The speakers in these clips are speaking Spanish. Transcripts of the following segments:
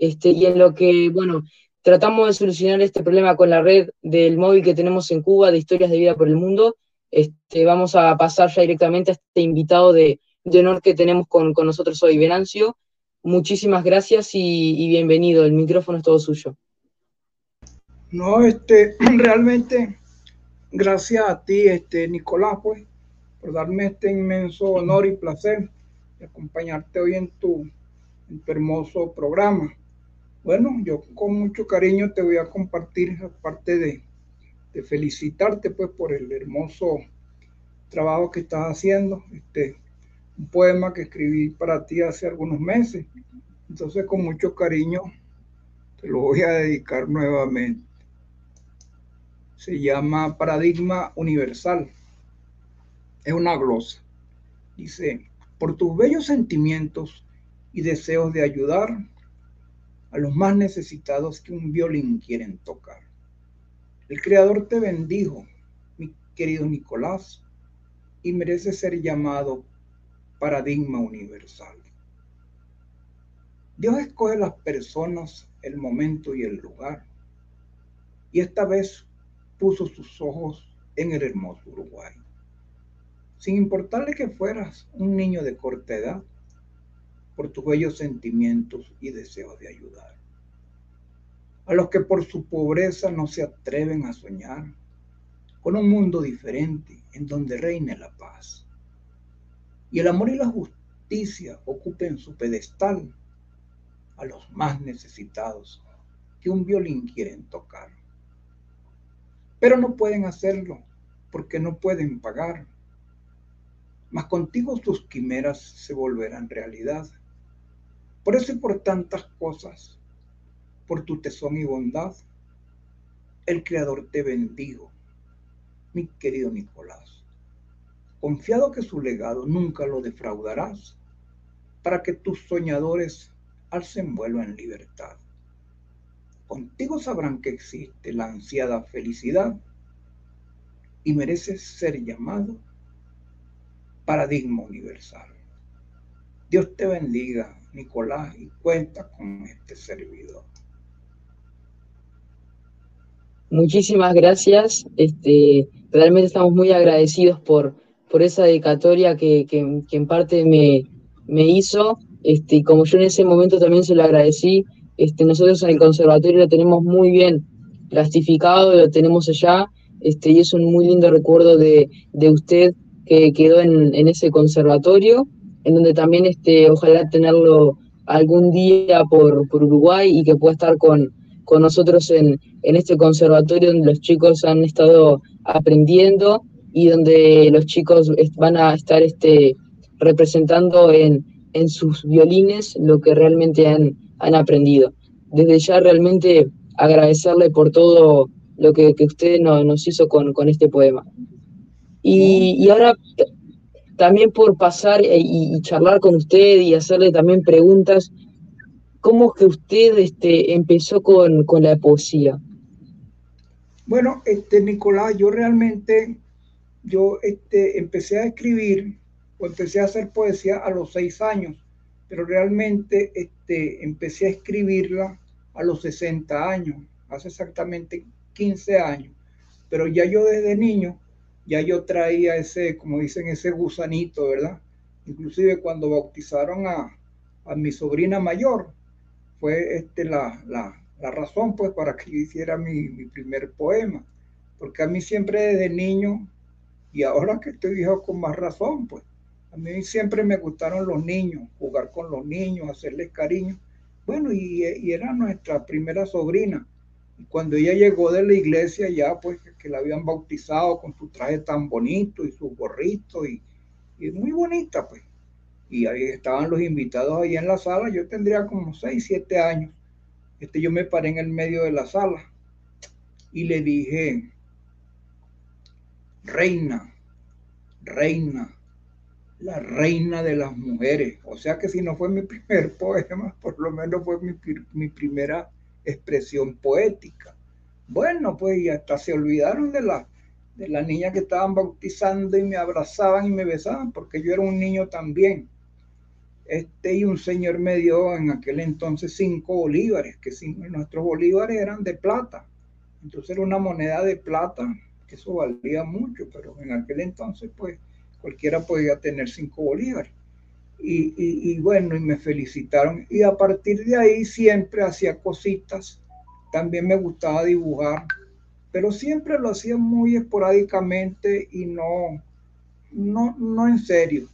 este, y en lo que, bueno, tratamos de solucionar este problema con la red del móvil que tenemos en Cuba de historias de vida por el mundo. Este, vamos a pasar ya directamente a este invitado de, honor que tenemos con, nosotros hoy, Venancio. Muchísimas gracias y, bienvenido. El micrófono es todo suyo. No, este, realmente, gracias a ti, este, Nicolás, pues, por darme este inmenso honor y placer de acompañarte hoy en tu, en tu hermoso programa. Bueno, yo con mucho cariño te voy a compartir, aparte de, felicitarte pues por el hermoso trabajo que estás haciendo, este, un poema que escribí para ti hace algunos meses. Entonces con mucho cariño te lo voy a dedicar nuevamente. Se llama Paradigma Universal. Es una glosa. Dice, por tus bellos sentimientos y deseos de ayudar, a los más necesitados que un violín quieren tocar. El Creador te bendijo, mi querido Nicolás, y merece ser llamado paradigma universal. Dios escoge las personas, el momento y el lugar, y esta vez puso sus ojos en el hermoso Uruguay. Sin importarle que fueras un niño de corta edad, por tus bellos sentimientos y deseos de ayudar. A los que por su pobreza no se atreven a soñar con un mundo diferente en donde reine la paz. Y el amor y la justicia ocupen su pedestal a los más necesitados que un violín quieren tocar. Pero no pueden hacerlo porque no pueden pagar. Mas contigo sus quimeras se volverán realidad por eso y por tantas cosas, por tu tesón y bondad, el Creador te bendigo, mi querido Nicolás. Confiado que su legado nunca lo defraudarás, para que tus soñadores alcen vuelo en libertad. Contigo sabrán que existe la ansiada felicidad y mereces ser llamado paradigma universal. Dios te bendiga, Nicolás, y cuenta con este servidor. Muchísimas gracias. Este, realmente estamos muy agradecidos por, por esa dedicatoria que, en parte me, me hizo. Este, como yo en ese momento también se lo agradecí, este, nosotros en el conservatorio lo tenemos muy bien plastificado, lo tenemos allá, este, y es un muy lindo recuerdo de, de usted que quedó en, en ese conservatorio en donde también este, ojalá tenerlo algún día por, Uruguay y que pueda estar con, con nosotros en, este conservatorio donde los chicos han estado aprendiendo y donde los chicos van a estar este, representando en, sus violines lo que realmente han, han aprendido. Desde ya realmente agradecerle por todo lo que, usted nos hizo con, este poema. Y, y ahora también por pasar eh, y, charlar con usted y hacerle también preguntas. ¿Cómo que usted este, empezó con, la poesía? Bueno, este, Nicolás, yo realmente, yo este, empecé a escribir o empecé a hacer poesía a los seis años, pero realmente este, empecé a escribirla a los 60 años, hace exactamente 15 años. Pero ya yo desde niño ya yo traía ese, como dicen, ese gusanito, ¿verdad? Inclusive cuando bautizaron a, mi sobrina mayor, fue este la, razón pues para que yo hiciera mi, primer poema, porque a mí siempre desde niño, y ahora que estoy viejo con más razón, pues a mí siempre me gustaron los niños, jugar con los niños, hacerles cariño. Bueno, y, y era nuestra primera sobrina. Y cuando ella llegó de la iglesia, ya pues que la habían bautizado con su traje tan bonito y su gorrito y, muy bonita, pues. Y ahí estaban los invitados ahí en la sala. Yo tendría como 6, 7 años. Este, yo me paré en el medio de la sala y le dije, reina, reina, la reina de las mujeres. O sea que si no fue mi primer poema, por lo menos fue mi primera expresión poética. Bueno, pues y hasta se olvidaron de la, de la niña que estaban bautizando y me abrazaban y me besaban porque yo era un niño también. este, y un señor me dio en aquel entonces cinco bolívares, que nuestros bolívares eran de plata. Entonces era una moneda de plata, que eso valía mucho, pero en aquel entonces pues cualquiera podía tener cinco bolívares. Y, y, bueno, y me felicitaron. Y a partir de ahí siempre hacía cositas. También me gustaba dibujar, pero siempre lo hacía muy esporádicamente y no, no, no en serio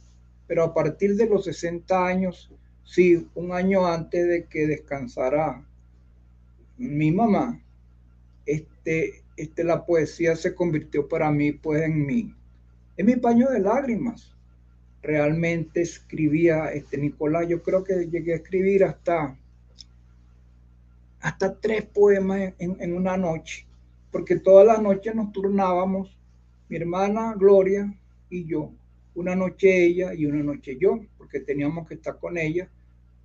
pero a partir de los 60 años, sí, un año antes de que descansara mi mamá, este, este, la poesía se convirtió para mí pues en mi, en mi paño de lágrimas. Realmente escribía, este Nicolás, yo creo que llegué a escribir hasta, hasta tres poemas en, una noche, porque todas las noches nos turnábamos, mi hermana Gloria y yo, una noche ella y una noche yo, porque teníamos que estar con ella,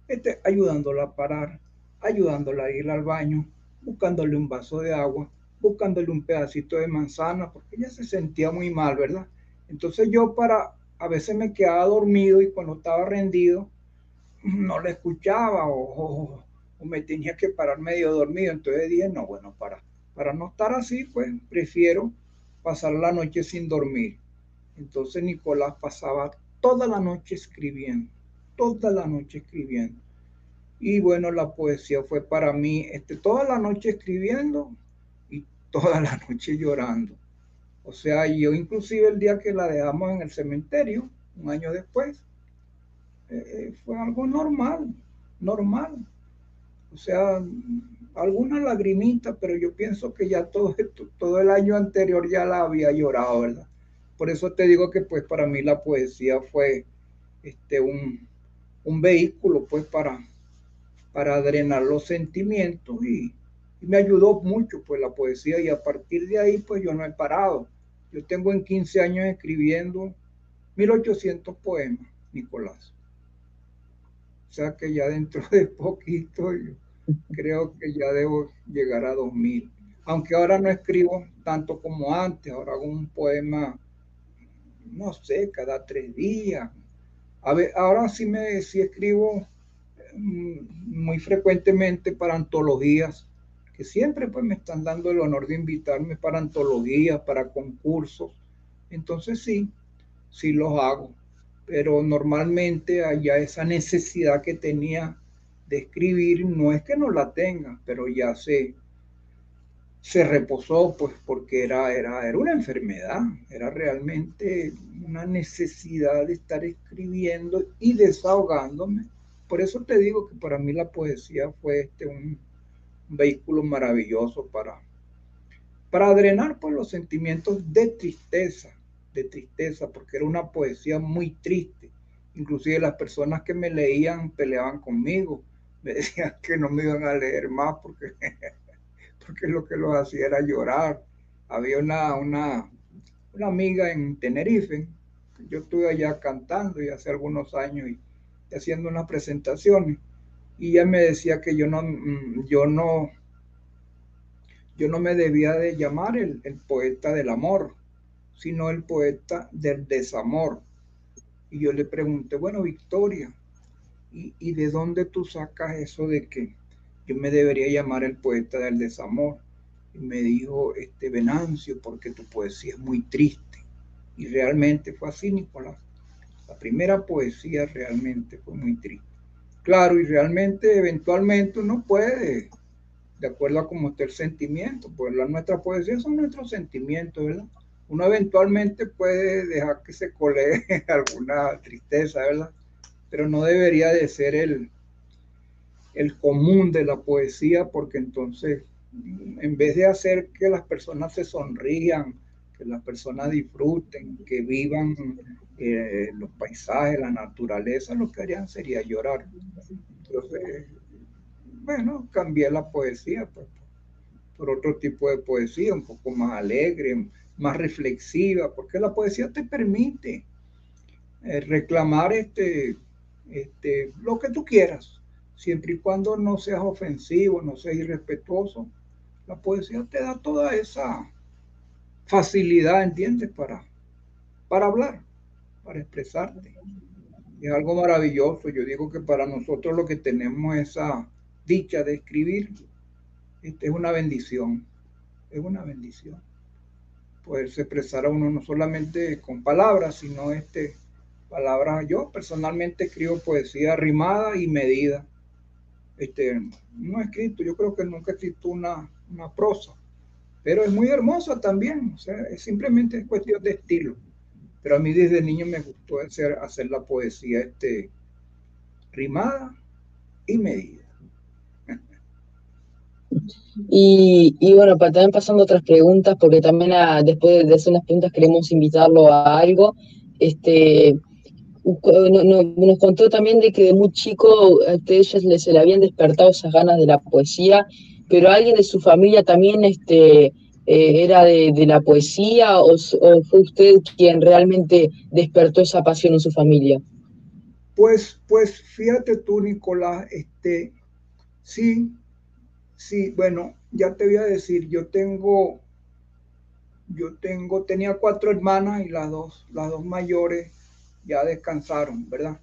este, ayudándola a parar, ayudándola a ir al baño, buscándole un vaso de agua, buscándole un pedacito de manzana, porque ella se sentía muy mal, ¿verdad? Entonces yo para, a veces me quedaba dormido y cuando estaba rendido, no le escuchaba o, o me tenía que parar medio dormido. Entonces dije, no, bueno, para, para no estar así, pues prefiero pasar la noche sin dormir. Entonces Nicolás pasaba toda la noche escribiendo, toda la noche escribiendo. Y bueno, la poesía fue para mí este, toda la noche escribiendo y toda la noche llorando. O sea, yo inclusive el día que la dejamos en el cementerio, un año después, eh, eh, fue algo normal, normal. O sea, alguna lagrimita, pero yo pienso que ya todo, todo el año anterior ya la había llorado, ¿verdad? Por eso te digo que pues para mí la poesía fue este, un, vehículo pues para, para drenar los sentimientos y, me ayudó mucho pues la poesía y a partir de ahí pues yo no he parado. Yo tengo en 15 años escribiendo 1800 poemas, Nicolás. O sea que ya dentro de poquito yo creo que ya debo llegar a 2000. Aunque ahora no escribo tanto como antes, ahora hago un poema no sé, cada tres días. A ver, ahora sí me sí escribo mm, muy frecuentemente para antologías, que siempre pues me están dando el honor de invitarme para antologías, para concursos. Entonces sí, sí los hago. Pero normalmente allá esa necesidad que tenía de escribir, no es que no la tenga, pero ya sé se reposó pues porque era, era, era una enfermedad, era realmente una necesidad de estar escribiendo y desahogándome. Por eso te digo que para mí la poesía fue este un, vehículo maravilloso para, para drenar pues, los sentimientos de tristeza, de tristeza, porque era una poesía muy triste. Inclusive las personas que me leían peleaban conmigo, me decían que no me iban a leer más porque porque lo que los hacía era llorar. Había una, una, una amiga en Tenerife, yo estuve allá cantando y hace algunos años y, haciendo unas presentaciones, y ella me decía que yo no, mm, yo no, yo no me debía de llamar el, poeta del amor, sino el poeta del desamor. Y yo le pregunté, bueno, Victoria, ¿y, ¿y, de dónde tú sacas eso de que yo me debería llamar el poeta del desamor. Y me dijo, este Venancio, porque tu poesía es muy triste. Y realmente fue así, Nicolás. La primera poesía realmente fue muy triste. Claro, y realmente eventualmente uno puede, de acuerdo a cómo está el sentimiento, pues la, nuestra poesía son nuestros sentimientos, ¿verdad? Uno eventualmente puede dejar que se colee alguna tristeza, ¿verdad? Pero no debería de ser el, el común de la poesía, porque entonces, en vez de hacer que las personas se sonrían, que las personas disfruten, que vivan eh, los paisajes, la naturaleza, lo que harían sería llorar. Entonces, bueno, cambié la poesía pues, por otro tipo de poesía, un poco más alegre, más reflexiva, porque la poesía te permite eh, reclamar este, este, lo que tú quieras siempre y cuando no seas ofensivo, no seas irrespetuoso, la poesía te da toda esa facilidad, ¿entiendes? Para, para hablar, para expresarte. es algo maravilloso. Yo digo que para nosotros lo que tenemos esa dicha de escribir este, es una bendición, es una bendición. Poderse expresar a uno no solamente con palabras, sino este, palabras. Yo personalmente escribo poesía rimada y medida. Este, no he escrito, yo creo que nunca he escrito una, una prosa, pero es muy hermosa también, o sea, es simplemente cuestión de estilo. Pero a mí desde niño me gustó hacer, hacer la poesía este, rimada y medida. Y, y, bueno, para también pasando otras preguntas, porque también a, después de hacer unas preguntas queremos invitarlo a algo. Este, nos contó también de que de muy chico a ustedes se le habían despertado esas ganas de la poesía, pero alguien de su familia también este, eh, era de, la poesía o, fue usted quien realmente despertó esa pasión en su familia? Pues, pues fíjate tú, Nicolás, este, sí, sí, bueno, ya te voy a decir, yo tengo, yo tengo, tenía cuatro hermanas y las dos, las dos mayores ya descansaron, ¿verdad?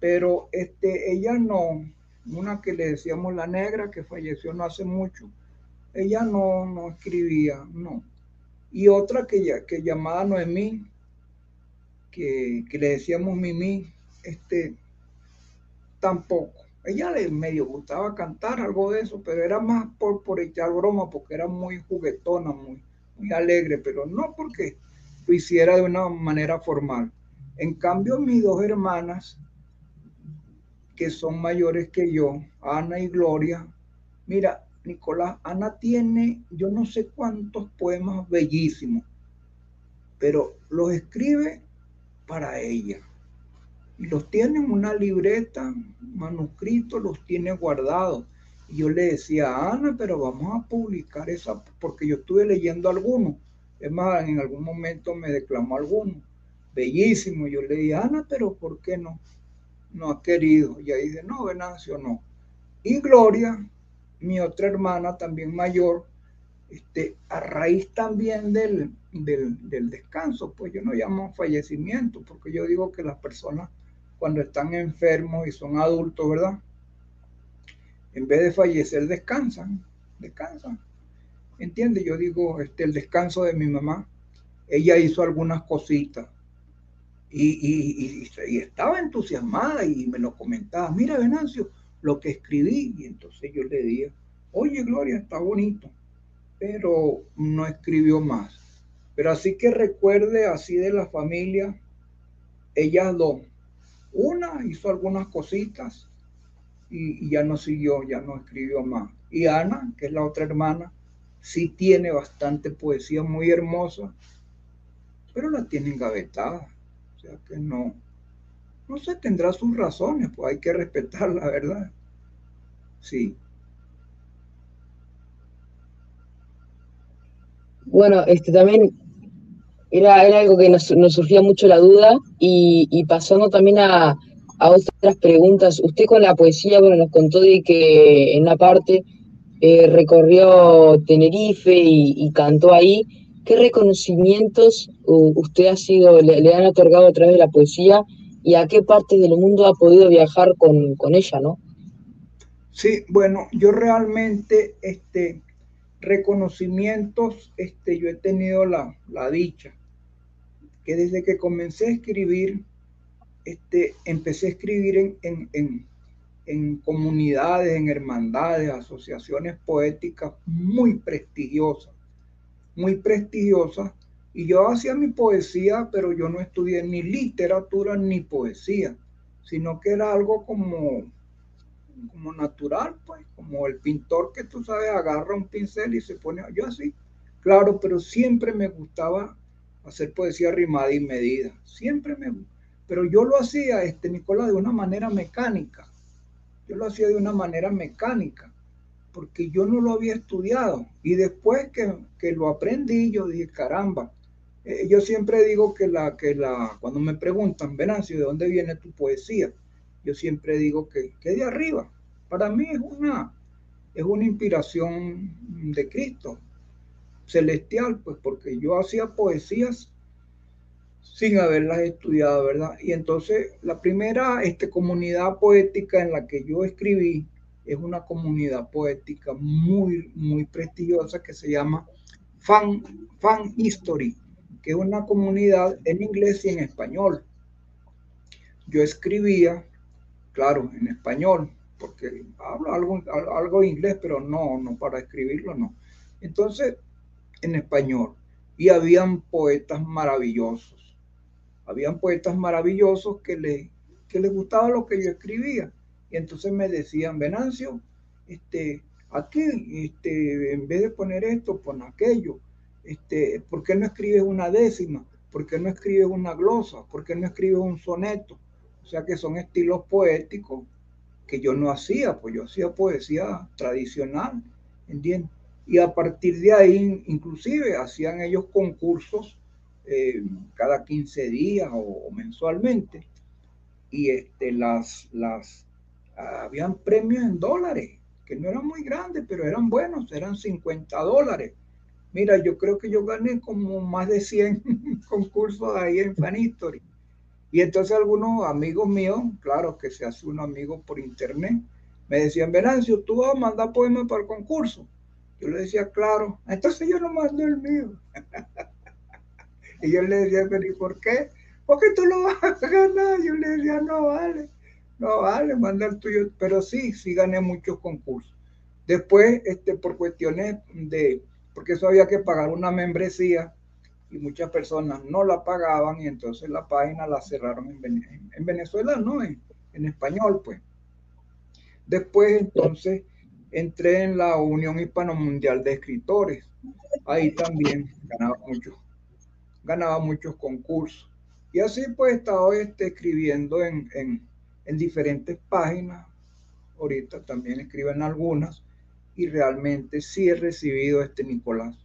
Pero este, ella no, una que le decíamos la negra, que falleció no hace mucho, ella no, no escribía, no. Y otra que, ya, que llamada Noemí, que, que le decíamos Mimi, este, tampoco. Ella le medio gustaba cantar algo de eso, pero era más por, por echar broma, porque era muy juguetona, muy, muy alegre, pero no porque lo hiciera de una manera formal. En cambio, mis dos hermanas, que son mayores que yo, Ana y Gloria, mira, Nicolás, Ana tiene yo no sé cuántos poemas bellísimos, pero los escribe para ella. Y los tiene en una libreta, manuscritos, los tiene guardados. Y yo le decía a Ana, pero vamos a publicar esa, porque yo estuve leyendo algunos. Es más, en algún momento me declamó algunos. Bellísimo. Yo le dije, Ana, pero ¿por qué no? No ha querido. Y ahí dice, no, Venancio, no. Y Gloria, mi otra hermana también mayor, este, a raíz también del, del, descanso, pues yo no llamo fallecimiento, porque yo digo que las personas cuando están enfermos y son adultos, ¿verdad? En vez de fallecer, descansan, descansan. ¿Entiendes? Yo digo, este, el descanso de mi mamá, ella hizo algunas cositas y, y, y estaba entusiasmada y me lo comentaba, mira Venancio, lo que escribí. Y entonces yo le dije, oye Gloria, está bonito, pero no escribió más. Pero así que recuerde así de la familia, ellas dos. Una hizo algunas cositas y, ya no siguió, ya no escribió más. Y Ana, que es la otra hermana, sí tiene bastante poesía muy hermosa, pero la tiene engavetada. O sea que no, no sé, tendrá sus razones, pues hay que respetar la verdad. Sí. Bueno, este también era, era algo que nos, surgía mucho la duda y, pasando también a, otras preguntas. Usted con la poesía, bueno, nos contó de que en una parte eh, recorrió Tenerife y, cantó ahí. ¿Qué reconocimientos usted ha sido, le, han otorgado a través de la poesía y a qué partes del mundo ha podido viajar con, ella, ¿no? Sí, bueno, yo realmente, este, reconocimientos, este, yo he tenido la, dicha que desde que comencé a escribir, este, empecé a escribir en, en, en comunidades, en hermandades, asociaciones poéticas muy prestigiosas, muy prestigiosas, y yo hacía mi poesía, pero yo no estudié ni literatura ni poesía, sino que era algo como, como natural, pues, como el pintor que tú sabes, agarra un pincel y se pone, yo así, claro, pero siempre me gustaba hacer poesía rimada y medida, siempre me pero yo lo hacía, este Nicolás, de una manera mecánica, yo lo hacía de una manera mecánica, porque yo no lo había estudiado, y después que, que lo aprendí, yo dije, caramba, eh, yo siempre digo que la, que la, cuando me preguntan, Venancio, ¿de dónde viene tu poesía? Yo siempre digo que, que de arriba. Para mí es una, es una inspiración de Cristo, celestial, pues porque yo hacía poesías sin haberlas estudiado, ¿verdad? Y entonces la primera este, comunidad poética en la que yo escribí es una comunidad poética muy, muy prestigiosa que se llama Fan, Fan History, que es una comunidad en inglés y en español. Yo escribía, claro, en español, porque hablo algo, algo inglés, pero no, no para escribirlo, no. Entonces, en español. Y habían poetas maravillosos. Habían poetas maravillosos que, le, que les gustaba lo que yo escribía. Y entonces me decían, Venancio, este, aquí, este, en vez de poner esto, pon aquello. Este, ¿Por qué no escribes una décima? ¿Por qué no escribes una glosa? ¿Por qué no escribes un soneto? O sea que son estilos poéticos que yo no hacía, pues yo hacía poesía tradicional, ¿entiendes? Y a partir de ahí, inclusive, hacían ellos concursos eh, cada 15 días o, mensualmente. Y este, las, las, habían premios en dólares, que no eran muy grandes, pero eran buenos, eran 50 dólares. Mira, yo creo que yo gané como más de 100 concursos ahí en Fan History. Y entonces algunos amigos míos, claro que se hace un amigo por internet, me decían, Venancio, tú vas a mandar poemas para el concurso. Yo le decía, claro. Entonces yo no mando el mío. y yo le decía, pero ¿y por qué? Porque tú lo vas a ganar. Yo le decía, no vale. No vale, manda el tuyo. Pero sí, sí gané muchos concursos. Después, este, por cuestiones de, porque eso había que pagar una membresía y muchas personas no la pagaban y entonces la página la cerraron en, Venezuela, no, en, español, pues. Después, entonces, entré en la Unión Hispano Mundial de Escritores. Ahí también ganaba mucho, ganaba muchos concursos. Y así pues he estado este, escribiendo en, en diferentes páginas. Ahorita también escribo en algunas y realmente sí he recibido este Nicolás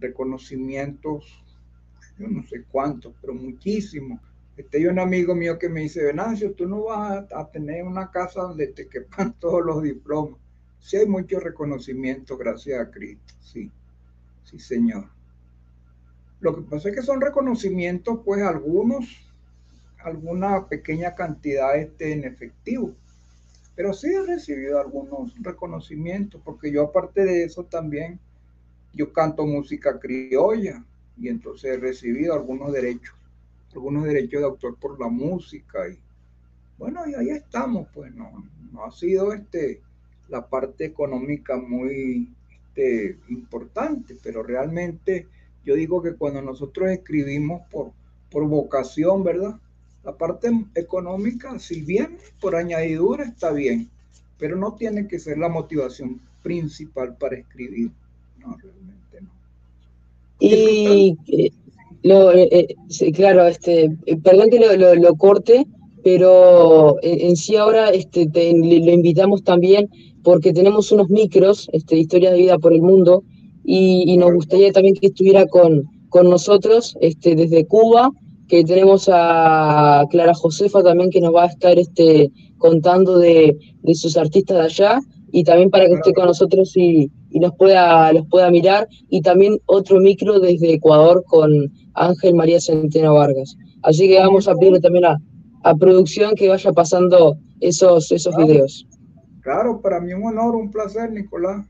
reconocimientos yo no sé cuántos, pero muchísimos. Este, hay un amigo mío que me dice, Venancio, tú no vas a, tener una casa donde te quepan todos los diplomas. Sí hay mucho reconocimiento, gracias a Cristo, sí, sí, Señor. Lo que pasa es que son reconocimientos, pues algunos, alguna pequeña cantidad este, en efectivo. Pero sí he recibido algunos reconocimientos, porque yo aparte de eso también, yo canto música criolla, y entonces he recibido algunos derechos, algunos derechos de autor por la música y bueno, y ahí estamos, pues no, no ha sido este la parte económica muy este, importante, pero realmente yo digo que cuando nosotros escribimos por, por vocación, ¿verdad? La parte económica, si bien por añadidura, está bien, pero no tiene que ser la motivación principal para escribir. No, realmente no. Y eh, lo, eh, eh, claro, este, perdón que lo, lo, corte, pero en, sí ahora este, lo invitamos también porque tenemos unos micros, este, historias de vida por el mundo, y, nos gustaría también que estuviera con, con nosotros este, desde Cuba, que tenemos a Clara Josefa también que nos va a estar este, contando de, de sus artistas de allá, y también para que esté con nosotros y, y nos pueda, los pueda mirar, y también otro micro desde Ecuador con Ángel María Centeno Vargas. Así que vamos a pedirle también a, a producción que vaya pasando esos, esos videos. Claro, para mí un honor, un placer, Nicolás.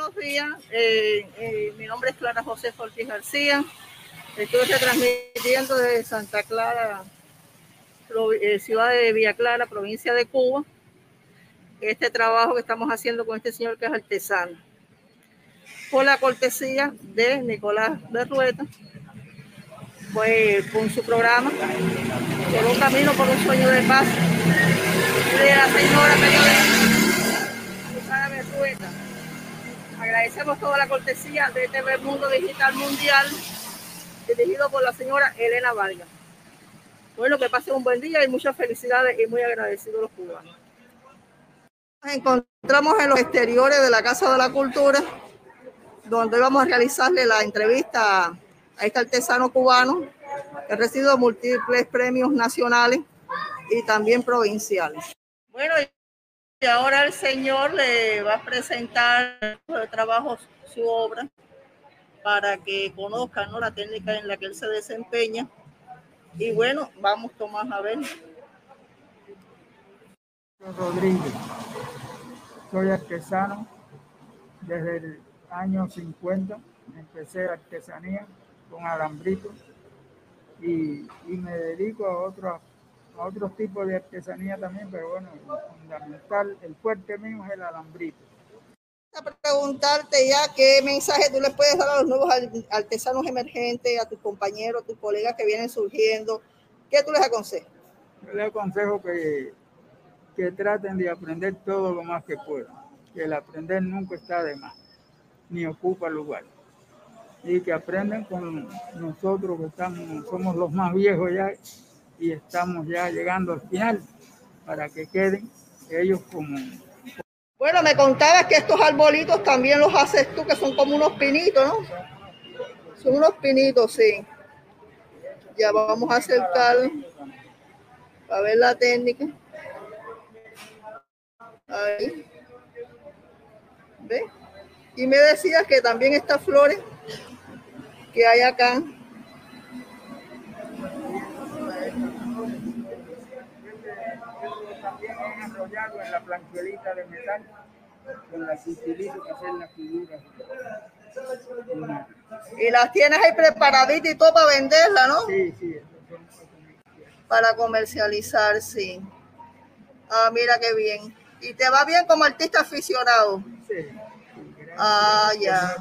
Buenos días. Eh, eh, mi nombre es Clara José Ortiz García. Estoy transmitiendo desde Santa Clara, eh, ciudad de Villa Clara, provincia de Cuba. Este trabajo que estamos haciendo con este señor que es artesano. Por la cortesía de Nicolás de Rueta, pues con su programa, por un camino por un sueño de paz, de la señora Berrueta Agradecemos toda la cortesía de TV Mundo Digital Mundial, dirigido por la señora Elena Vargas. Bueno, que pasen un buen día y muchas felicidades y muy agradecidos los cubanos. Nos encontramos en los exteriores de la Casa de la Cultura, donde vamos a realizarle la entrevista a este artesano cubano que ha recibido múltiples premios nacionales y también provinciales. Bueno, y ahora el señor le va a presentar el trabajo, su obra, para que conozcan ¿no? la técnica en la que él se desempeña. Y bueno, vamos Tomás a ver. Rodríguez, soy artesano desde el año 50, empecé artesanía con alambrito y, me dedico a otros a otros tipos de artesanía también, pero bueno, fundamental, el fuerte mío es el alambrito. A preguntarte ya qué mensaje tú les puedes dar a los nuevos artesanos emergentes, a tus compañeros, a tus colegas que vienen surgiendo. ¿Qué tú les aconsejas? Yo les aconsejo que, que traten de aprender todo lo más que puedan, que el aprender nunca está de más, ni ocupa lugar. Y que aprendan con nosotros que estamos, somos los más viejos ya y estamos ya llegando al final para que queden ellos como... Bueno, me contabas que estos arbolitos también los haces tú, que son como unos pinitos, ¿no? Son unos pinitos, sí. Ya vamos a acercar a ver la técnica. Ahí. ¿Ve? Y me decías que también estas flores que hay acá en la planchuelita de metal con la que utilizo para hacer las figuras. Y las tienes ahí preparaditas y todo para venderla, ¿no? Sí, sí. Para comercializar, sí. Ah, mira qué bien. ¿Y te va bien como artista aficionado? Sí. ah, ya.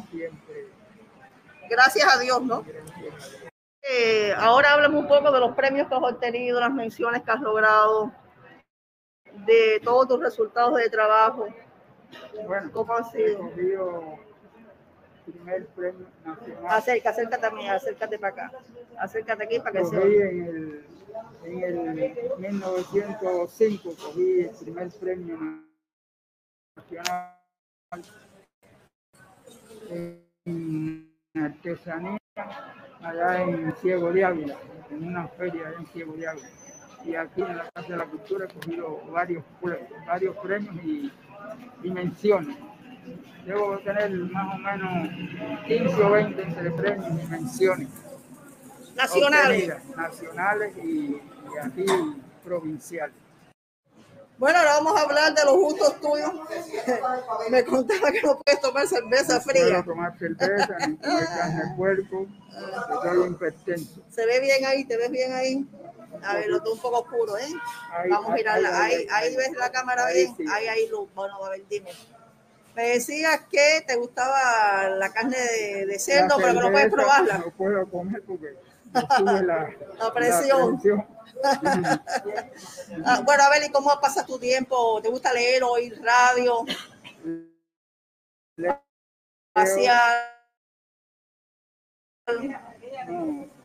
Gracias a Dios, ¿no? Eh, ahora hablamos un poco de los premios que has obtenido, las menciones que has logrado de todos tus resultados de trabajo. Bueno, ¿Cómo ha sido? primer premio nacional. Acerca, acércate también, acércate para acá. Acércate aquí para que se en el, en el 1905 cogí el primer premio nacional en artesanía allá en Ciego de Ávila, en una feria en Ciego de Ávila y aquí en la Casa de la Cultura he cogido varios, varios premios y, menciones. Debo tener más o menos 15 o 20 entre premios y menciones. Nacionales. Nacionales y, aquí provinciales. Bueno, ahora vamos a hablar de los gustos tuyos. Me contaba que no puedes tomar cerveza fría. No puedo tomar cerveza, ni comer carne de puerco, soy impertenso. Se ve bien ahí, te ves bien ahí. A ver, lo tengo un poco oscuro, ¿eh? Vamos a mirarla. Ahí, ahí, ves la cámara bien. Ahí hay luz. Bueno, a ver, dime. Me decías que te gustaba la carne de, de cerdo, pero que no puedes probarla. No puedo comer porque la, la presión. ah, bueno, a ver, ¿y cómo pasas tu tiempo? ¿Te gusta leer, oír radio? Hacia... No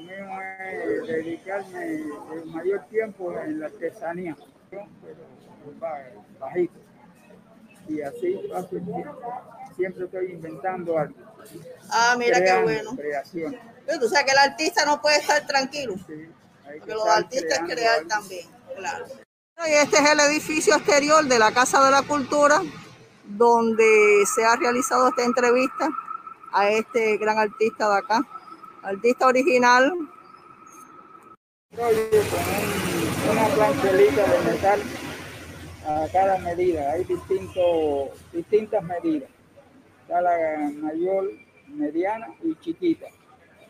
lo mío es dedicarme el mayor tiempo en la artesanía, pero bajito. Y así paso el tiempo. Siempre estoy inventando algo. Ah, mira qué bueno. Creación. Pero tú sabes que el artista no puede estar tranquilo. Sí, porque los artistas crear también, claro. Y este es el edificio exterior de la Casa de la Cultura, donde se ha realizado esta entrevista a este gran artista de acá. Artista original. Con una planchelita de metal a cada medida. Hay distinto, distintas medidas. Está la mayor, mediana y chiquita.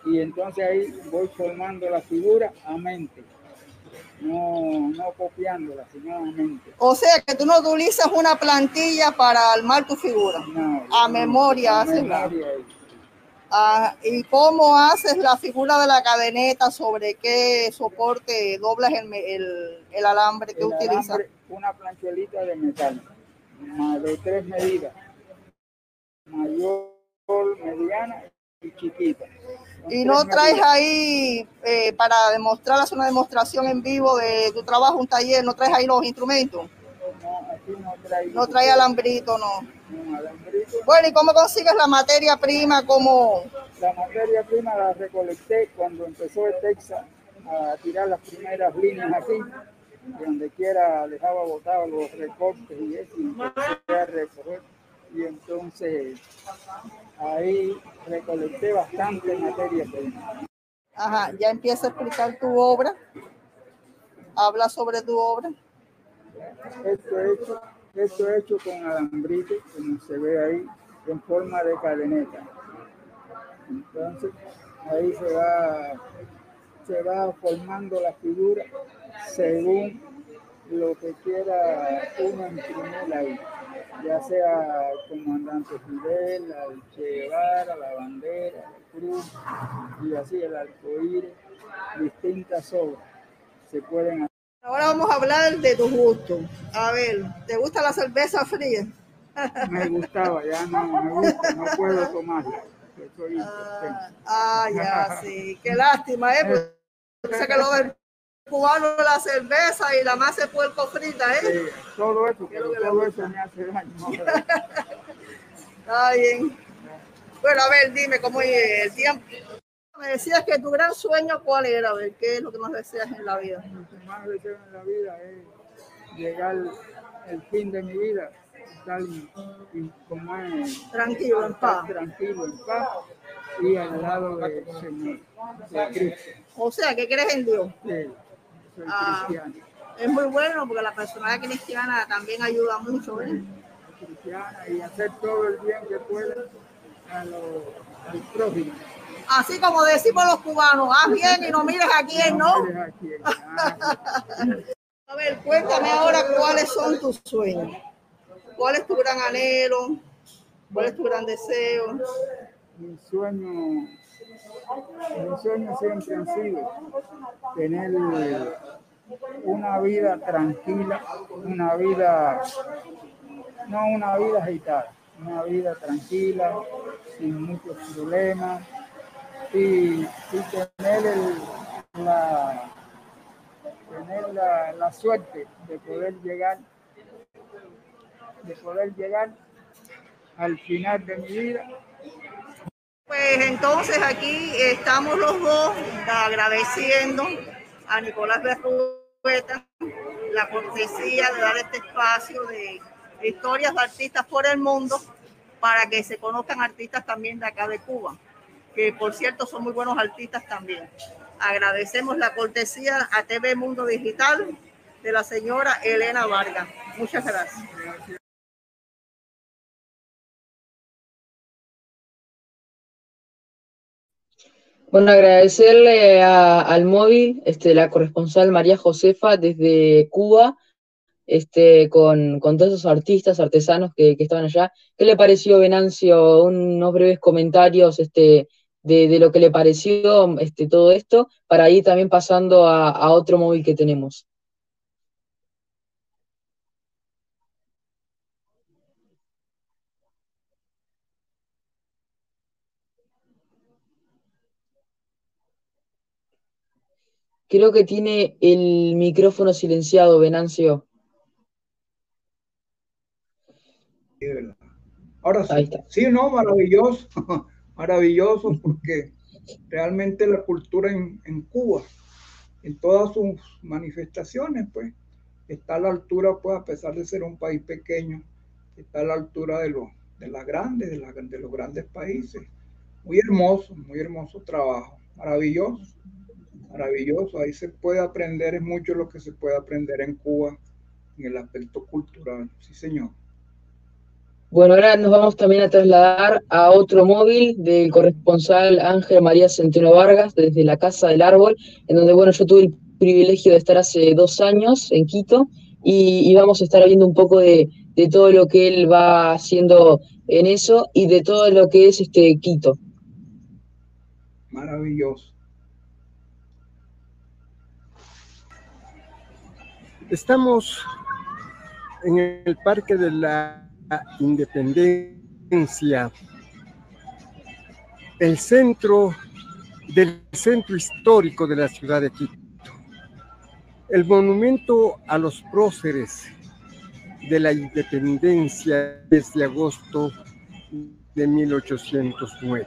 Y entonces ahí voy formando la figura a mente. No, no copiándola, sino a mente. O sea que tú no utilizas una plantilla para armar tu figura. No, a memoria. A memoria Ah, ¿Y cómo haces la figura de la cadeneta? ¿Sobre qué soporte doblas el, el, el alambre que utilizas? una planchelita de metal, de tres medidas, mayor, mediana y chiquita. ¿Y no traes ahí, eh, para demostrar, hacer una demostración en vivo de tu trabajo, un taller, no traes ahí los instrumentos? No, aquí no trae. No trae alambrito, no. Bueno, ¿y cómo consigues la materia prima? ¿Cómo? La materia prima la recolecté cuando empezó el Texas a tirar las primeras líneas aquí, donde quiera dejaba botados los recortes y eso, y empecé a recoger. Y entonces ahí recolecté bastante materia prima. Ajá, ya empieza a explicar tu obra. Habla sobre tu obra. Esto hecho, esto hecho con alambrite, como se ve ahí, en forma de cadeneta. Entonces, ahí se va, se va formando la figura según lo que quiera uno imprimir ahí, ya sea el comandante Fidel, el Che la bandera, la cruz, y así el arcoíris, distintas obras se pueden. Ahora vamos a hablar de tu gusto. A ver, ¿te gusta la cerveza fría? Me gustaba, ya no me gusta, no puedo tomarla. Soy Ah, ah, ya, sí. Qué lástima, ¿eh? Porque que lo del cubano la cerveza y la masa de puerco frita, ¿eh? Sí, todo eso, pero todo eso me hace daño. Está bien. Bueno, a ver, dime cómo es el tiempo. Me decías que tu gran sueño, ¿cuál era? A ver, ¿qué es lo que más deseas en la vida? Lo que más deseo en la vida es llegar el fin de mi vida, estar y, como es, Tranquilo, en paz. tranquilo, en paz y al lado del Señor, de Cristo. O sea, que crees en Dios. Sí, soy Ah. cristiano, Es muy bueno porque la personalidad cristiana también ayuda mucho, ¿eh? cristiana y hacer todo el bien que pueda a lo, al prójimo. Así como decimos los cubanos, haz bien y no mires a quién, ¿no? A. Ah, A ver, cuéntame ahora cuáles son tus sueños. ¿Cuál es tu gran anhelo? ¿Cuál es tu gran deseo? mi sueño, mi sueño siempre han sido tener una vida tranquila, una vida, no una vida agitada, una vida tranquila, sin muchos problemas y, tener el- la, tener la, la suerte de poder llegar, de poder llegar al final de mi vida. Pues entonces aquí estamos los dos agradeciendo a Nicolás Berrueta la cortesía de dar este espacio de historias de artistas por el mundo para que se conozcan artistas también de acá de Cuba, por cierto son muy buenos artistas también. Agradecemos la cortesía a TV Mundo Digital de la señora Elena Vargas. Muchas gracias. Bueno, agradecerle al móvil, este, la corresponsal María Josefa desde Cuba, este, con, con todos esos artistas, artesanos que, que estaban allá. ¿Qué le pareció, Venancio? Unos breves comentarios este, de, de lo que le pareció este, todo esto, para ir también pasando a, a otro móvil que tenemos. Creo que tiene el micrófono silenciado, Venancio. Ahora Ahí sí, está. sí, no, maravilloso, maravilloso, porque realmente la cultura en, en Cuba, en todas sus manifestaciones, pues, está a la altura, pues, a pesar de ser un país pequeño, está a la altura de los, de las grandes, de, de los grandes países. Muy hermoso, muy hermoso trabajo, maravilloso, maravilloso. Ahí se puede aprender, es mucho lo que se puede aprender en Cuba en el aspecto cultural, sí, señor. Bueno, ahora nos vamos también a trasladar a otro móvil del corresponsal Ángel María Centeno Vargas desde la Casa del Árbol, en donde, bueno, yo tuve el privilegio de estar hace dos años en Quito y, y vamos a estar viendo un poco de, de todo lo que él va haciendo en eso y de todo lo que es este Quito. Maravilloso. Estamos en el Parque de la Independencia, el centro del centro histórico de la ciudad de Quito. El monumento a los próceres de la independencia desde agosto de 1809.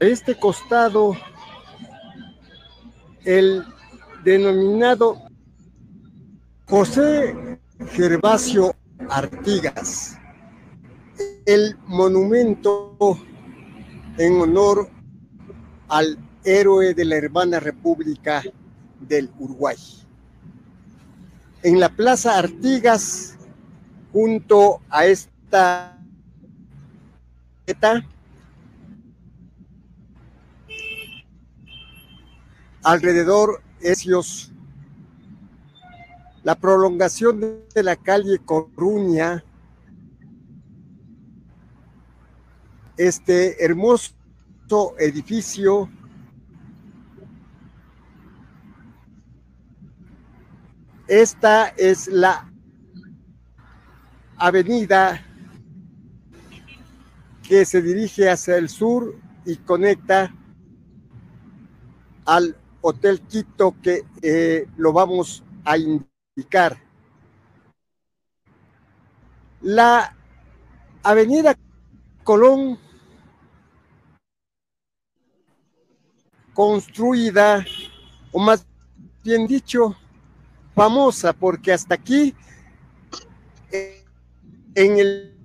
A este costado, el denominado José Gervasio Artigas, el monumento en honor al héroe de la hermana República del Uruguay. En la Plaza Artigas, junto a esta alrededor Esios, la prolongación de la calle Coruña, este hermoso edificio Esta es la avenida que se dirige hacia el sur y conecta al Hotel Quito que eh, lo vamos a indicar. La avenida Colón, construida, o más bien dicho, famosa, porque hasta aquí, en el,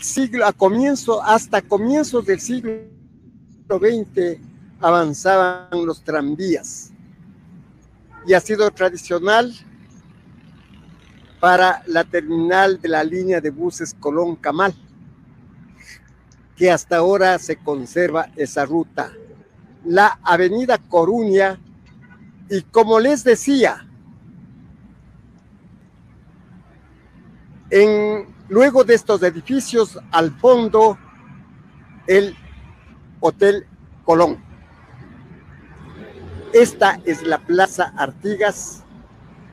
siglo, a comienzo, hasta comienzos del siglo XX, avanzaban los tranvías. Y ha sido tradicional para la terminal de la línea de buses Colón-Camal, que hasta ahora se conserva esa ruta. La avenida Coruña, y como les decía, En, luego de estos edificios, al fondo, el Hotel Colón. Esta es la Plaza Artigas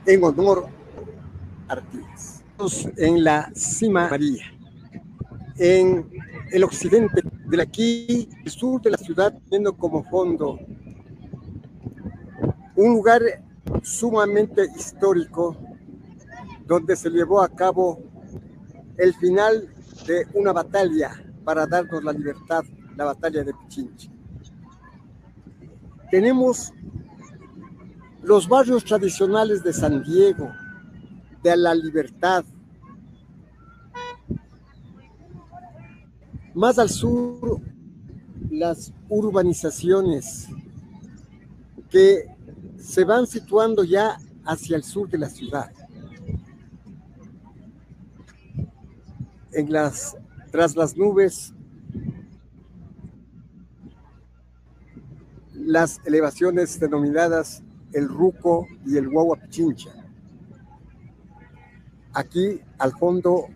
en honor En la cima María, en el occidente de aquí, el sur de la ciudad, teniendo como fondo un lugar sumamente histórico donde se llevó a cabo el final de una batalla para darnos la libertad, la batalla de Pichinche. Tenemos los barrios tradicionales de San Diego, de la Libertad. Más al sur, las urbanizaciones que se van situando ya hacia el sur de la ciudad. en las, tras las nubes, las elevaciones denominadas el Ruco y el Pichincha. Aquí al fondo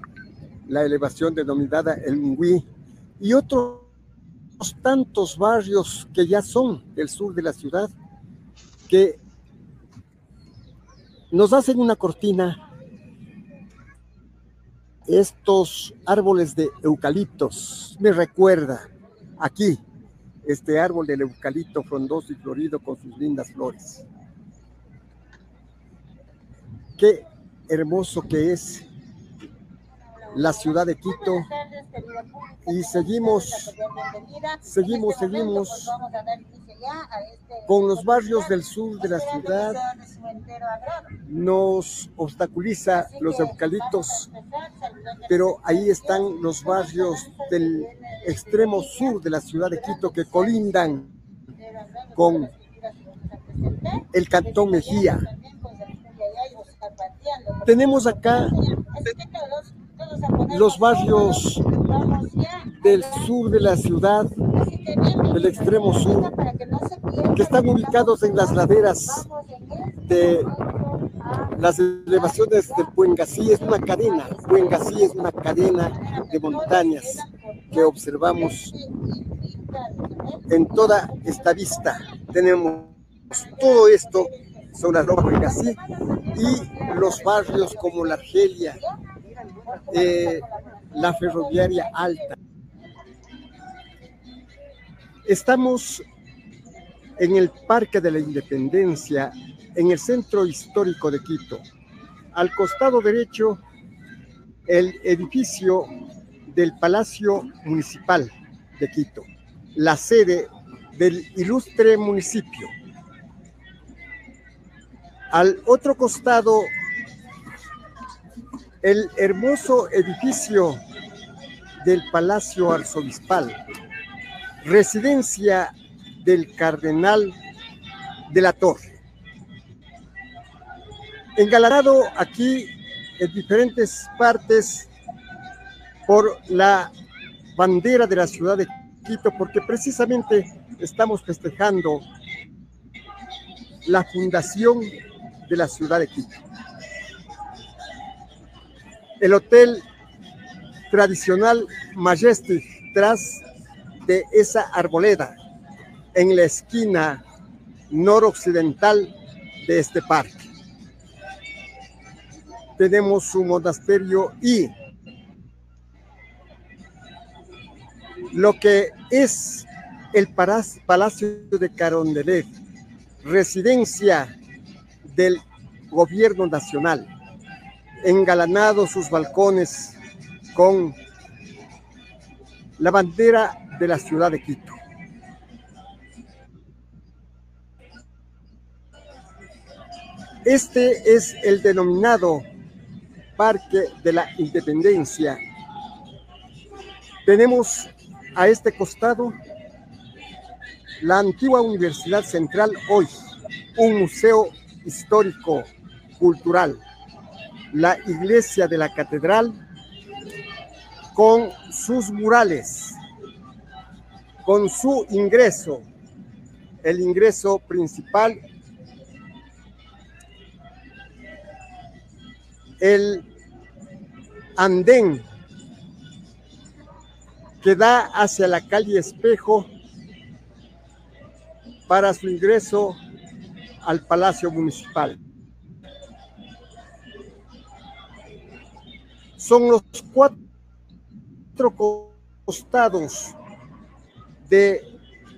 la elevación denominada el Mungui y otros tantos barrios que ya son del sur de la ciudad que nos hacen una cortina estos árboles de eucaliptos me recuerda aquí este árbol del eucalipto frondoso y florido con sus lindas flores. Qué hermoso que es la ciudad de Quito y seguimos, seguimos, seguimos con los barrios del sur de la ciudad nos obstaculiza los eucaliptos, pero ahí están los barrios del extremo sur de la ciudad de Quito que colindan con el Cantón Mejía. Tenemos acá los barrios del sur de la ciudad, del extremo sur, que están ubicados en las laderas de las elevaciones del Puengasí. Es una cadena, Puengasí es una cadena de montañas que observamos en toda esta vista. Tenemos todo esto sobre la Puengasí y los barrios como la Argelia, eh, la ferroviaria alta. Estamos en el Parque de la Independencia, en el centro histórico de Quito. Al costado derecho, el edificio del Palacio Municipal de Quito, la sede del ilustre municipio. Al otro costado, el hermoso edificio del Palacio Arzobispal, residencia del Cardenal de la Torre. Engalanado aquí en diferentes partes por la bandera de la ciudad de Quito, porque precisamente estamos festejando la fundación de la ciudad de Quito. El hotel tradicional Majestic, tras de esa arboleda, en la esquina noroccidental de este parque. Tenemos su monasterio y lo que es el Palacio de Carondelet, residencia del gobierno nacional, engalanado sus balcones con la bandera de la ciudad de Quito. Este es el denominado Parque de la Independencia. Tenemos a este costado la antigua Universidad Central, hoy un museo histórico, cultural, la iglesia de la catedral con sus murales, con su ingreso, el ingreso principal el andén que da hacia la calle Espejo para su ingreso al Palacio Municipal. Son los cuatro costados de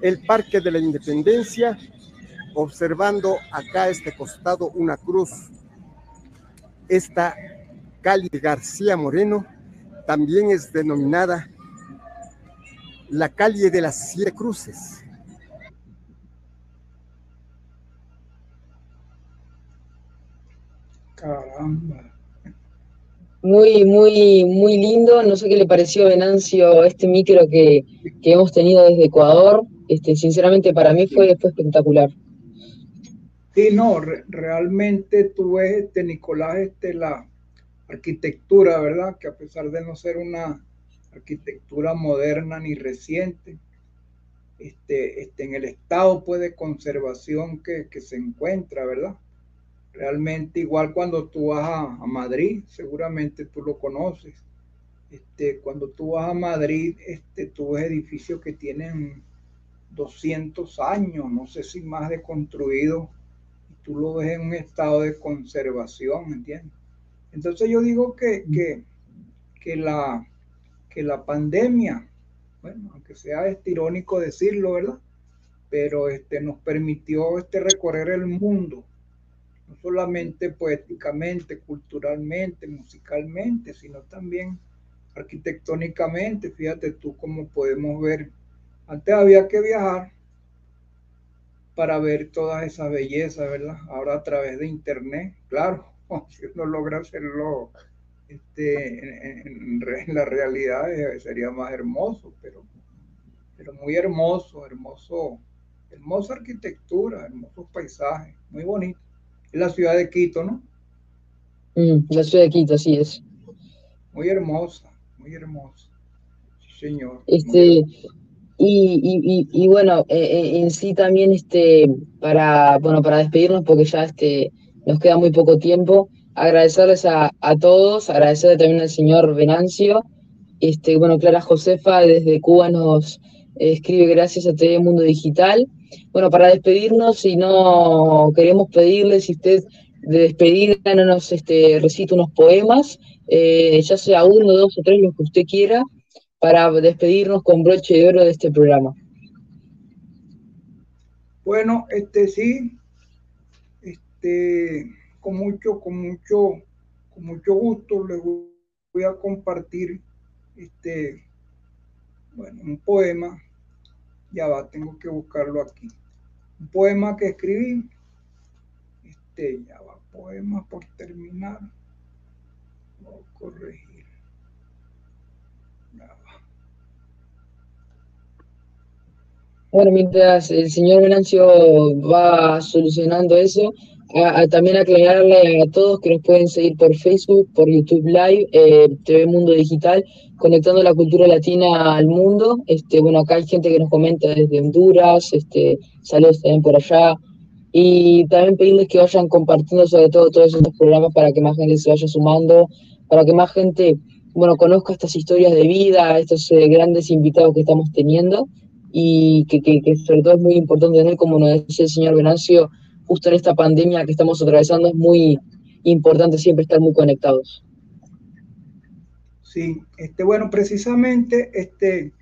el Parque de la Independencia, observando acá este costado una cruz esta calle García Moreno también es denominada la calle de las siete cruces. Caramba. Muy, muy, muy lindo. No sé qué le pareció Venancio este micro que, hemos tenido desde Ecuador. Este, sinceramente para mí fue, fue espectacular. Sí, no, realmente tú ves, este, Nicolás, este, la arquitectura, ¿verdad? Que a pesar de no ser una arquitectura moderna ni reciente, este, este, en el estado pues, de conservación que, se encuentra, ¿verdad? Realmente igual cuando tú vas a, a, Madrid, seguramente tú lo conoces. Este, cuando tú vas a Madrid, este, tú ves edificios que tienen 200 años, no sé si más de construido tú lo ves en un estado de conservación, ¿entiendes? Entonces yo digo que, que, que, la, que la pandemia, bueno, aunque sea este irónico decirlo, ¿verdad? Pero este, nos permitió este, recorrer el mundo, no solamente poéticamente, culturalmente, musicalmente, sino también arquitectónicamente. Fíjate tú cómo podemos ver, antes había que viajar para ver todas esas bellezas, ¿verdad? Ahora a través de internet, claro, si uno logra hacerlo este, en, la realidad eh, sería más hermoso, pero, pero muy hermoso, hermoso, hermosa arquitectura, hermosos paisajes, muy bonito. La ciudad de Quito, ¿no? Mm, la ciudad de Quito, así es. Muy hermosa, muy hermosa. Sí, señor. Este, y, y, bueno, eh, eh, en sí también este, para, bueno, para despedirnos, porque ya este, nos queda muy poco tiempo, agradecerles a, todos, agradecerle también al señor Venancio. Este, bueno, Clara Josefa desde Cuba nos escribe gracias a TV Mundo Digital. Bueno, para despedirnos, si no queremos pedirle, si usted de despedida no nos este, recita unos poemas, eh, ya sea uno, dos o tres, los que usted quiera, para despedirnos con broche de oro de este programa. Bueno, este sí, este, con mucho, con mucho, con mucho gusto les voy a compartir este, bueno, un poema, ya va, tengo que buscarlo aquí. Un poema que escribí, este, ya va, poema por terminar. Voy a corregir. Ya va. Bueno, mientras el señor Venancio va solucionando eso, también aclararle a todos que nos pueden seguir por Facebook, por YouTube Live, eh, TV Mundo Digital, conectando la cultura latina al mundo. Este, bueno, acá hay gente que nos comenta desde Honduras, este, saludos también por allá. Y también pedirles que vayan compartiendo sobre todo todos estos programas para que más gente se vaya sumando, para que más gente, bueno, conozca estas historias de vida, estos eh, grandes invitados que estamos teniendo y que, que, que sobre todo es muy importante tener, como nos decía el señor Venancio, justo en esta pandemia que estamos atravesando es muy importante siempre estar muy conectados. Sí, este, bueno, precisamente, este,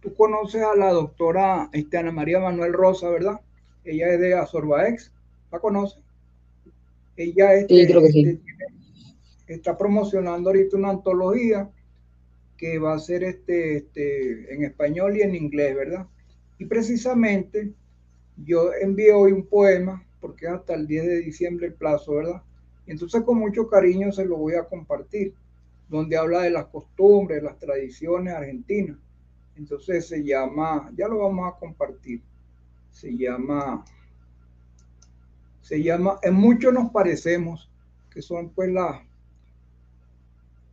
tú conoces a la doctora este, Ana María Manuel Rosa, ¿verdad? Ella es de Azorbaex, ¿la conoce? Ella este, sí, creo que sí. Este, está promocionando ahorita una antología que va a ser este, este, en español y en inglés, ¿verdad? Y precisamente yo envié hoy un poema porque hasta el 10 de diciembre el plazo, ¿verdad? Entonces con mucho cariño se lo voy a compartir, donde habla de las costumbres, las tradiciones argentinas. Entonces se llama, ya lo vamos a compartir, se llama, se llama, en mucho nos parecemos, que son pues las,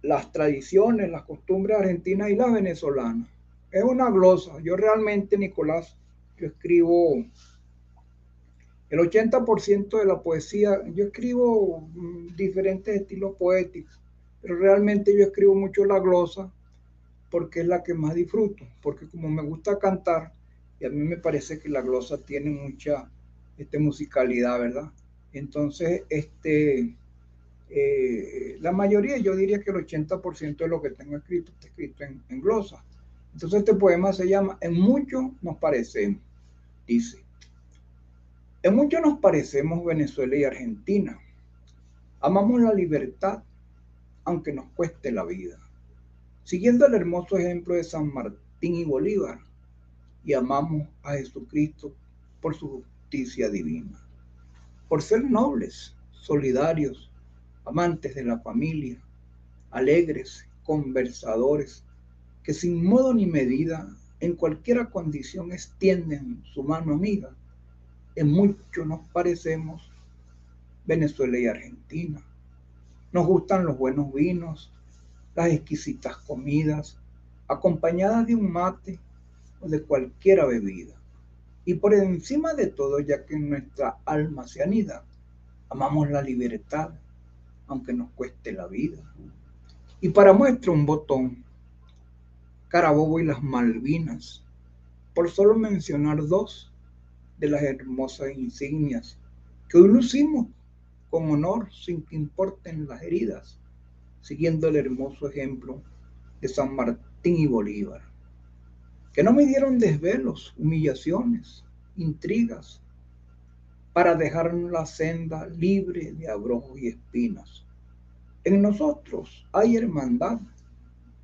las tradiciones, las costumbres argentinas y las venezolanas. Es una glosa. Yo realmente, Nicolás, yo escribo el 80% de la poesía, yo escribo mm, diferentes estilos poéticos, pero realmente yo escribo mucho la glosa porque es la que más disfruto, porque como me gusta cantar, y a mí me parece que la glosa tiene mucha este, musicalidad, ¿verdad? Entonces, este, eh, la mayoría, yo diría que el 80% de lo que tengo escrito está escrito en, en glosa. Entonces, este poema se llama En mucho nos parecemos, dice. En mucho nos parecemos Venezuela y Argentina. Amamos la libertad, aunque nos cueste la vida. Siguiendo el hermoso ejemplo de San Martín y Bolívar, y amamos a Jesucristo por su justicia divina, por ser nobles, solidarios, amantes de la familia, alegres, conversadores, que sin modo ni medida, en cualquiera condición extienden su mano amiga en mucho nos parecemos Venezuela y Argentina. Nos gustan los buenos vinos, las exquisitas comidas, acompañadas de un mate o de cualquiera bebida. Y por encima de todo, ya que en nuestra alma se anida, amamos la libertad, aunque nos cueste la vida. Y para muestra un botón, Carabobo y las Malvinas, por solo mencionar dos, de las hermosas insignias que hoy lucimos con honor sin que importen las heridas, siguiendo el hermoso ejemplo de San Martín y Bolívar, que no me dieron desvelos, humillaciones, intrigas, para dejarnos la senda libre de abrojos y espinas. En nosotros hay hermandad,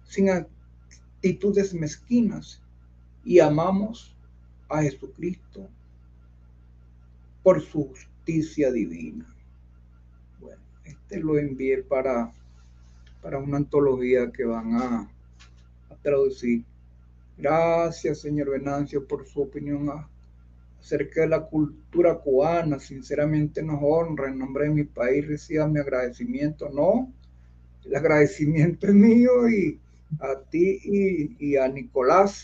sin actitudes mezquinas, y amamos a Jesucristo por su justicia divina. Bueno, este lo envié para, para una antología que van a, traducir. Gracias, señor Venancio, por su opinión acerca de la cultura cubana. Sinceramente nos honra. En nombre de mi país reciba mi agradecimiento. No, el agradecimiento es mío y a ti y a Nicolás,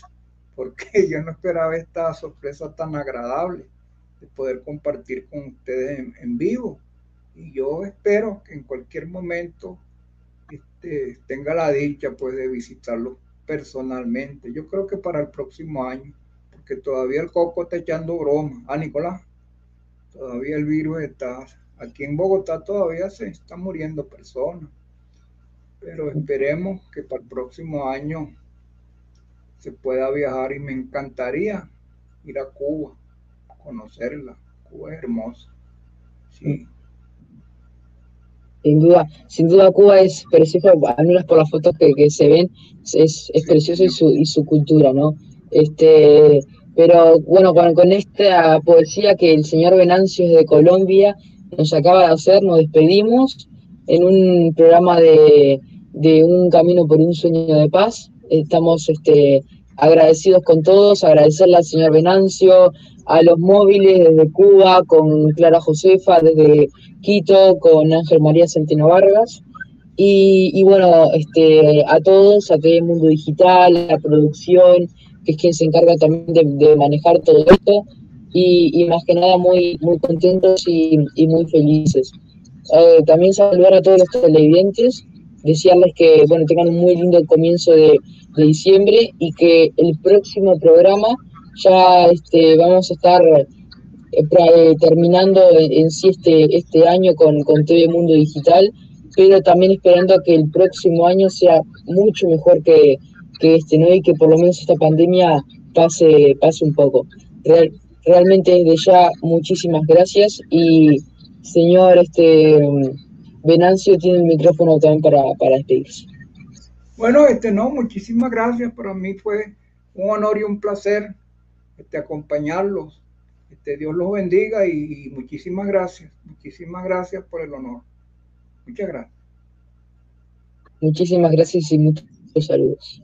porque yo no esperaba esta sorpresa tan agradable poder compartir con ustedes en, vivo. Y yo espero que en cualquier momento este, tenga la dicha pues de visitarlo personalmente. Yo creo que para el próximo año, porque todavía el coco está echando broma. Ah, Nicolás, todavía el virus está, aquí en Bogotá todavía se están muriendo personas. Pero esperemos que para el próximo año se pueda viajar y me encantaría ir a Cuba conocerla. Cuba es hermosa. Sí. Sin duda, sin duda Cuba es precioso, al menos por las fotos que, se ven, es, es precioso y su, y su cultura, ¿no? Este, pero bueno, con, con esta poesía que el señor Venancio es de Colombia nos acaba de hacer, nos despedimos en un programa de, de Un Camino por un Sueño de Paz. Estamos este, agradecidos con todos, agradecerle al señor Venancio, a los móviles desde Cuba, con Clara Josefa, desde Quito, con Ángel María Centeno Vargas. Y, bueno, este, a todos, a el mundo digital, la producción, que es quien se encarga también de, manejar todo esto, y, más que nada muy, muy contentos y, muy felices. Eh, también saludar a todos los televidentes, desearles que bueno, tengan un muy lindo comienzo de, de diciembre y que el próximo programa ya este, vamos a estar eh, eh, terminando en, sí este, este año con, con TV Mundo Digital, pero también esperando que el próximo año sea mucho mejor que, que este, ¿no? Y que por lo menos esta pandemia pase, pase un poco. realmente desde ya muchísimas gracias y señor este Venancio tiene el micrófono también para, para despedirse. Bueno, este no, muchísimas gracias. Para mí fue un honor y un placer este, acompañarlos. Este, Dios los bendiga y, muchísimas gracias. Muchísimas gracias por el honor. Muchas gracias. Muchísimas gracias y muchos saludos.